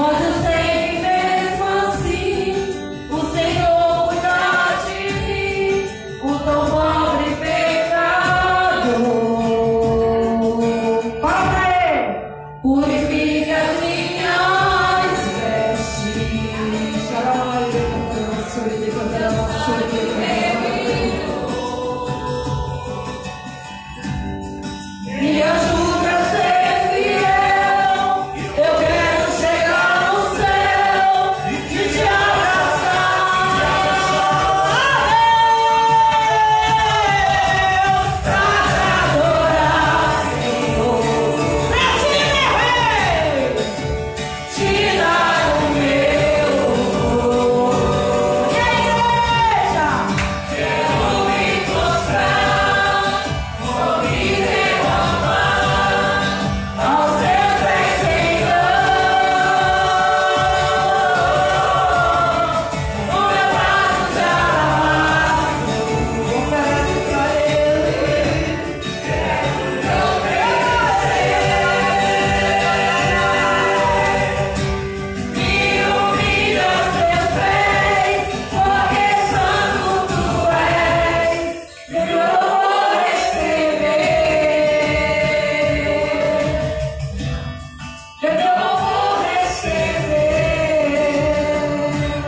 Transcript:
Nossa